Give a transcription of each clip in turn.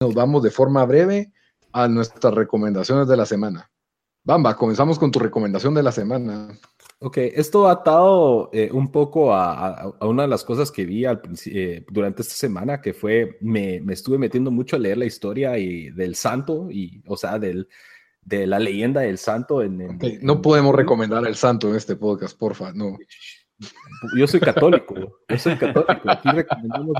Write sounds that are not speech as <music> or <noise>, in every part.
Nos vamos de forma breve a nuestras recomendaciones de la semana. Bamba, comenzamos con tu recomendación de la semana. Ok, esto ha atado eh, un poco a, una de las cosas que vi al, eh, durante esta semana, que fue, me, me, estuve metiendo mucho a leer la historia y, del santo, y, o sea, del, de la leyenda del santo. En, no podemos recomendar el santo en este podcast, porfa, no. Yo soy católico, yo soy católico. Aquí recomendamos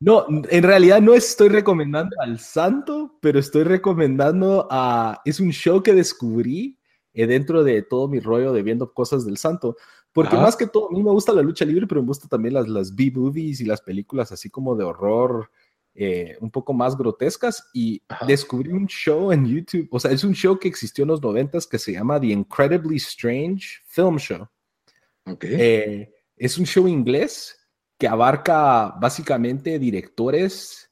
no, en realidad no estoy recomendando al santo, pero estoy recomendando a... Es un show que descubrí eh, dentro de todo mi rollo de viendo cosas del santo. Porque más que todo, a mí me gusta la lucha libre, pero me gusta también las, las B-movies y las películas así como de horror, eh, un poco más grotescas. Y descubrí un show en YouTube, o sea, es un show que existió en los noventas que se llama The Incredibly Strange Film Show. Okay. Eh, es un show inglés que abarca básicamente directores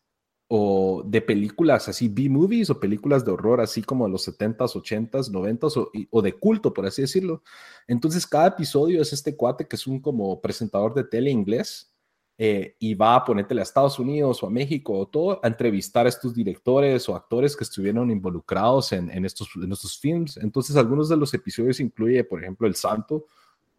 o de películas así, B-movies o películas de horror, así como de los 70s, 80s, 90s o, de culto, por así decirlo. Entonces, cada episodio es este cuate que es un como presentador de tele inglés eh, y va a ponértele a Estados Unidos o a México o todo a entrevistar a estos directores o actores que estuvieron involucrados en, estos, en estos films. Entonces, algunos de los episodios incluye, por ejemplo, El Santo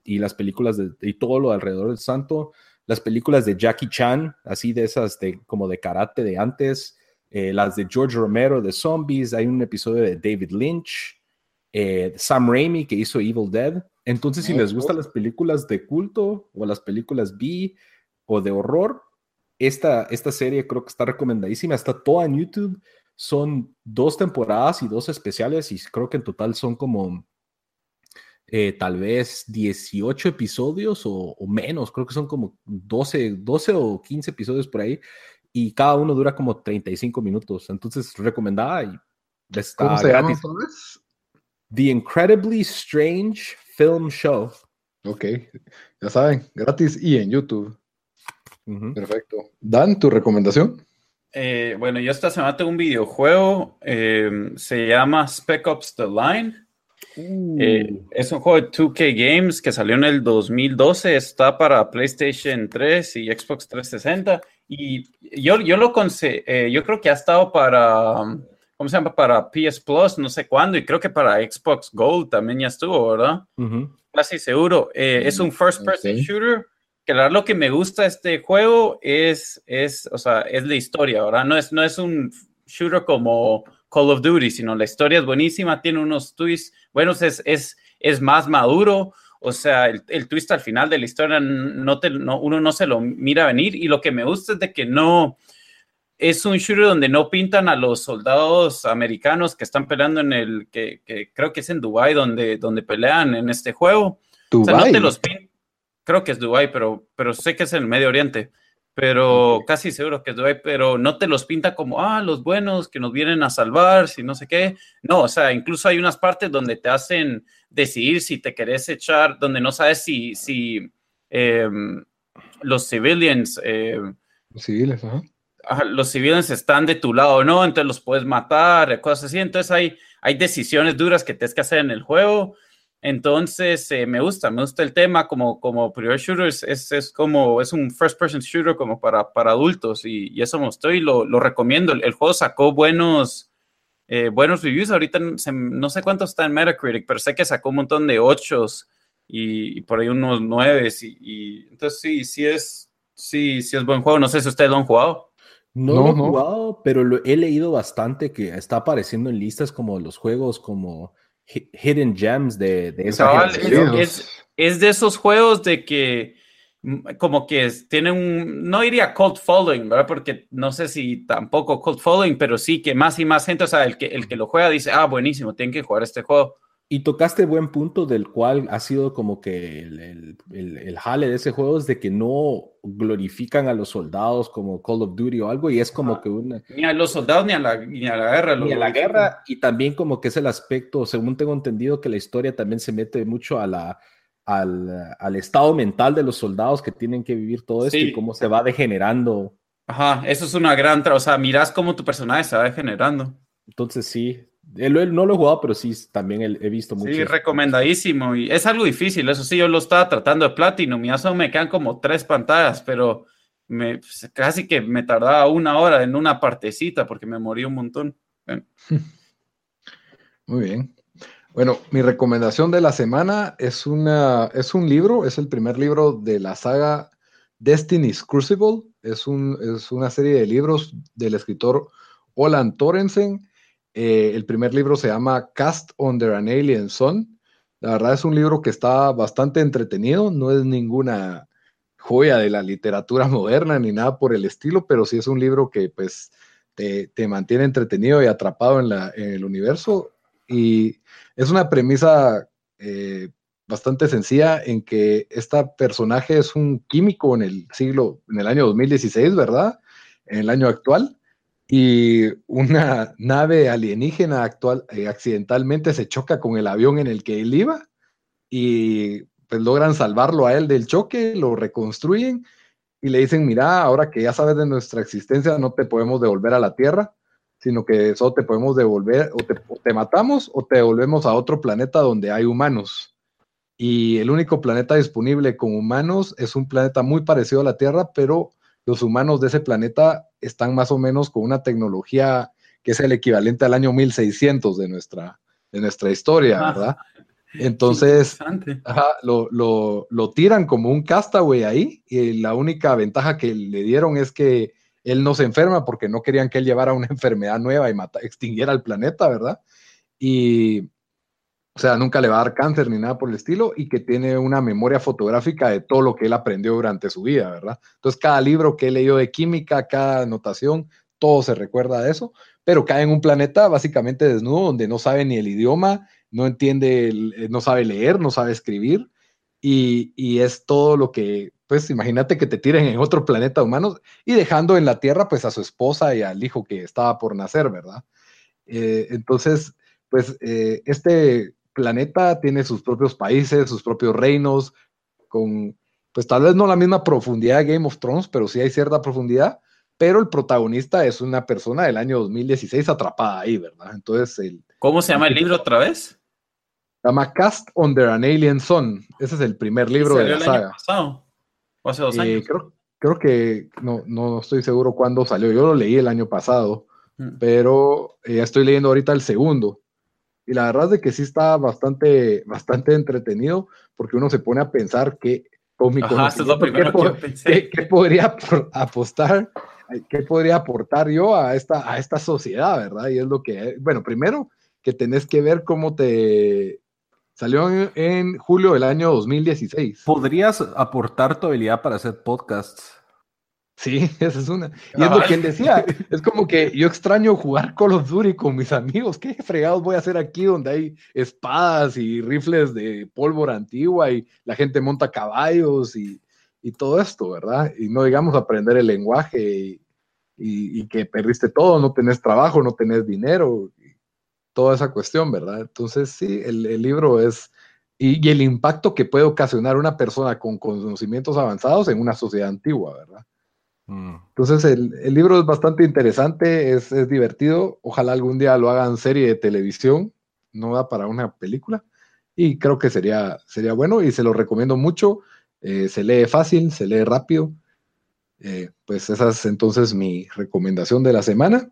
y las películas de, y todo lo alrededor del Santo las películas de Jackie Chan, así de esas de, como de karate de antes, eh, las de George Romero de Zombies, hay un episodio de David Lynch, eh, Sam Raimi que hizo Evil Dead. Entonces, si les gustan las películas de culto o las películas B o de horror, esta, esta serie creo que está recomendadísima, está toda en YouTube. Son dos temporadas y dos especiales y creo que en total son como eh, tal vez 18 episodios o, menos, creo que son como 12, 12 o 15 episodios por ahí, y cada uno dura como 35 minutos. Entonces, recomendada y está ¿Cómo se gratis. The Incredibly Strange Film Show. Ok, ya saben, gratis y en YouTube. Perfecto. Dan, ¿tu recomendación? Eh, bueno, yo esta semana tengo un videojuego, eh, se llama Spec Ops The Line. Eh, uh. es un juego de 2K Games que salió en el 2012, está para PlayStation 3 y Xbox 360 y yo, yo lo eh, yo creo que ha estado para, ¿cómo se llama? Para PS Plus, no sé cuándo, y creo que para Xbox Gold también ya estuvo, ¿verdad? Casi seguro. Eh, es un first person shooter, que la verdad lo que me gusta de este juego es, es, o sea, es la historia, ¿verdad? No es, no es un shooter como Call of Duty, sino la historia es buenísima, tiene unos twists. Buenos, es, es, es más maduro, o sea, el, twist al final de la historia no te, no, uno no se lo mira venir y lo que me gusta es de que no, es un shooter donde no pintan a los soldados americanos que están peleando en el, que, creo que es en Dubai donde, donde pelean en este juego. O sea, no te los creo que es Dubai, pero, pero sé que es en el Medio Oriente pero casi seguro que es pero no te los pinta como, ah, los buenos que nos vienen a salvar, si no sé qué. No, o sea, incluso hay unas partes donde te hacen decidir si te querés echar, donde no sabes si, si em, los civilians... Los civiles, Los civiles están de tu lado o no, entonces los puedes matar, cosas así. Entonces hay, hay decisiones duras que tienes que hacer en el juego entonces, eh, me gusta, me gusta el tema como, como prior shooter, es, es, como, es un first person shooter como para, para adultos y, eso me gustó y lo, lo recomiendo. El, juego sacó buenos, eh, buenos reviews, ahorita no sé cuánto está en Metacritic, pero sé que sacó un montón de ochos y, por ahí unos nueves y, entonces sí, sí es, sí, sí es buen juego. No sé si ustedes lo han jugado. No, lo he jugado, pero lo, he leído bastante que está apareciendo en listas como los juegos como hidden gems de, esa es, es, de esos juegos de que como que tiene un, no diría cult following, ¿verdad? Porque no sé si tampoco cult following, pero sí que más y más gente, o sea, el que, el que lo juega dice, ah, buenísimo, tienen que jugar este juego. Y tocaste buen punto del cual ha sido como que el, el, el, jale de ese juego es de que no glorifican a los soldados como Call of Duty o algo y es como que una... Ni a los soldados ni a la, ni a la guerra. Ni a la guerra y también como que es el aspecto, según tengo entendido, que la historia también se mete mucho a la, al, al estado mental de los soldados que tienen que vivir todo esto y cómo se va degenerando. Ajá, eso es una gran... O sea, miras cómo tu personaje se va degenerando. Entonces sí, él, no lo he jugado, pero sí, también he visto mucho. Sí, recomendadísimo. Y es algo difícil, eso sí, yo lo estaba tratando de Platinum y eso me quedan como tres pantallas, pero me, pues, casi que me tardaba una hora en una partecita porque me morí un montón. <laughs> Muy bien. Bueno, mi recomendación de la semana es, una, es un libro, es el primer libro de la saga Destiny's Crucible. Es, un, es una serie de libros del escritor Olan Torensen eh, el primer libro se llama Cast Under an Alien Sun. La verdad es un libro que está bastante entretenido, no es ninguna joya de la literatura <laughs> moderna ni nada por el estilo, pero sí es un libro que pues te, mantiene entretenido y atrapado en, el universo. Y es una premisa eh, bastante sencilla en que este personaje es un químico en el siglo, en el año 2016, ¿verdad? En el año actual y una nave alienígena actual eh, accidentalmente se choca con el avión en el que él iba y pues logran salvarlo a él del choque, lo reconstruyen y le dicen, mira, ahora que ya sabes de nuestra existencia, no te podemos devolver a la Tierra, sino que solo te podemos devolver, o te, o te matamos o te devolvemos a otro planeta donde hay humanos. Y el único planeta disponible con humanos es un planeta muy parecido a la Tierra, pero los humanos de ese planeta están más o menos con una tecnología que es el equivalente al año 1600 de nuestra, de nuestra historia, ¿verdad? Entonces, lo, lo, lo, tiran como un castaway ahí y la única ventaja que le dieron es que él no se enferma porque no querían que él llevara una <laughs> enfermedad nueva y extinguiera el planeta, ¿verdad? Y o sea, nunca le va a dar cáncer ni nada por el estilo y que tiene una memoria fotográfica de todo lo que él aprendió durante su vida, ¿verdad? Entonces, cada libro que he leído de química, cada anotación, todo se recuerda de eso, pero cae en un planeta básicamente desnudo donde no sabe ni el idioma, no entiende, eh, no sabe leer, no sabe escribir y, y es todo lo que, pues imagínate que te tiren en otro planeta humanos y dejando en la Tierra pues a su esposa y al hijo que estaba por nacer, ¿verdad? Eh, entonces, pues eh, este planeta tiene sus propios países, sus propios reinos, con, pues tal vez no la misma profundidad de Game of Thrones, pero sí hay cierta profundidad, pero el protagonista es una persona del año 2016 atrapada ahí, ¿verdad? Entonces, el, ¿cómo se llama el libro otra vez? Se llama Cast Under an Alien Sun. Ese es el primer libro de la el saga. Año pasado? ¿O hace dos eh, años? creo, creo, que no, no estoy seguro cuándo salió. Yo lo leí el año pasado, mm. pero ya eh, estoy leyendo ahorita el segundo. Y la verdad es de que sí está bastante, bastante entretenido porque uno se pone a pensar que con mi ¿qué, podría apostar, qué podría aportar yo a esta, a esta sociedad, verdad? Y es lo que, bueno, primero que tenés que ver cómo te salió en, en julio del año 2016. ¿Podrías aportar tu habilidad para hacer podcasts? Sí, <laughs> esa es una. Y es lo que él decía. Es como que yo extraño jugar Call of Duty con mis amigos. ¿Qué fregados voy a hacer aquí donde hay espadas y rifles de pólvora antigua y la gente monta caballos y, todo esto, ¿verdad? Y no digamos aprender el lenguaje y, que perdiste todo, no tenés trabajo, no tenés dinero, toda esa cuestión, ¿verdad? Entonces, sí, el, libro es. Y, y el impacto que puede ocasionar una persona con conocimientos avanzados en una sociedad antigua, ¿verdad? Mm. Entonces el, libro es bastante interesante, es, divertido, ojalá algún día lo hagan serie de televisión, no da para una película, y creo que sería, sería bueno y se lo recomiendo mucho, eh, se lee fácil, se lee rápido, eh, pues esa es entonces mi recomendación de la semana.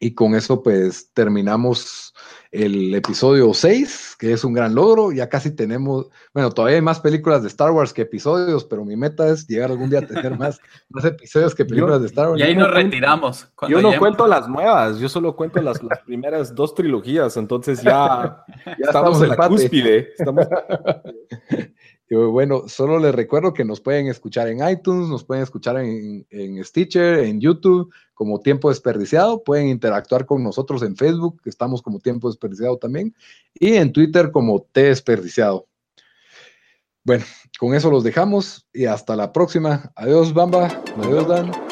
Y con eso pues terminamos el episodio 6, que es un gran logro. Ya casi tenemos, bueno, todavía hay más películas de Star Wars que episodios, pero mi meta es llegar algún día a tener más, <laughs> más episodios que películas de Star Wars. Y ahí nos retiramos. Yo no cuento las nuevas, yo solo cuento las, las primeras dos trilogías, entonces ya, <laughs> estamos, en la cúspide. <laughs> bueno, solo les recuerdo que nos pueden escuchar en iTunes, nos pueden escuchar en, en, Stitcher, en YouTube, como Tiempo Desperdiciado. Pueden interactuar con nosotros en Facebook, que estamos como Tiempo Desperdiciado también, y en Twitter como T Desperdiciado. Bueno, con eso los dejamos y hasta la próxima. Adiós, Bamba. Adiós, Dan.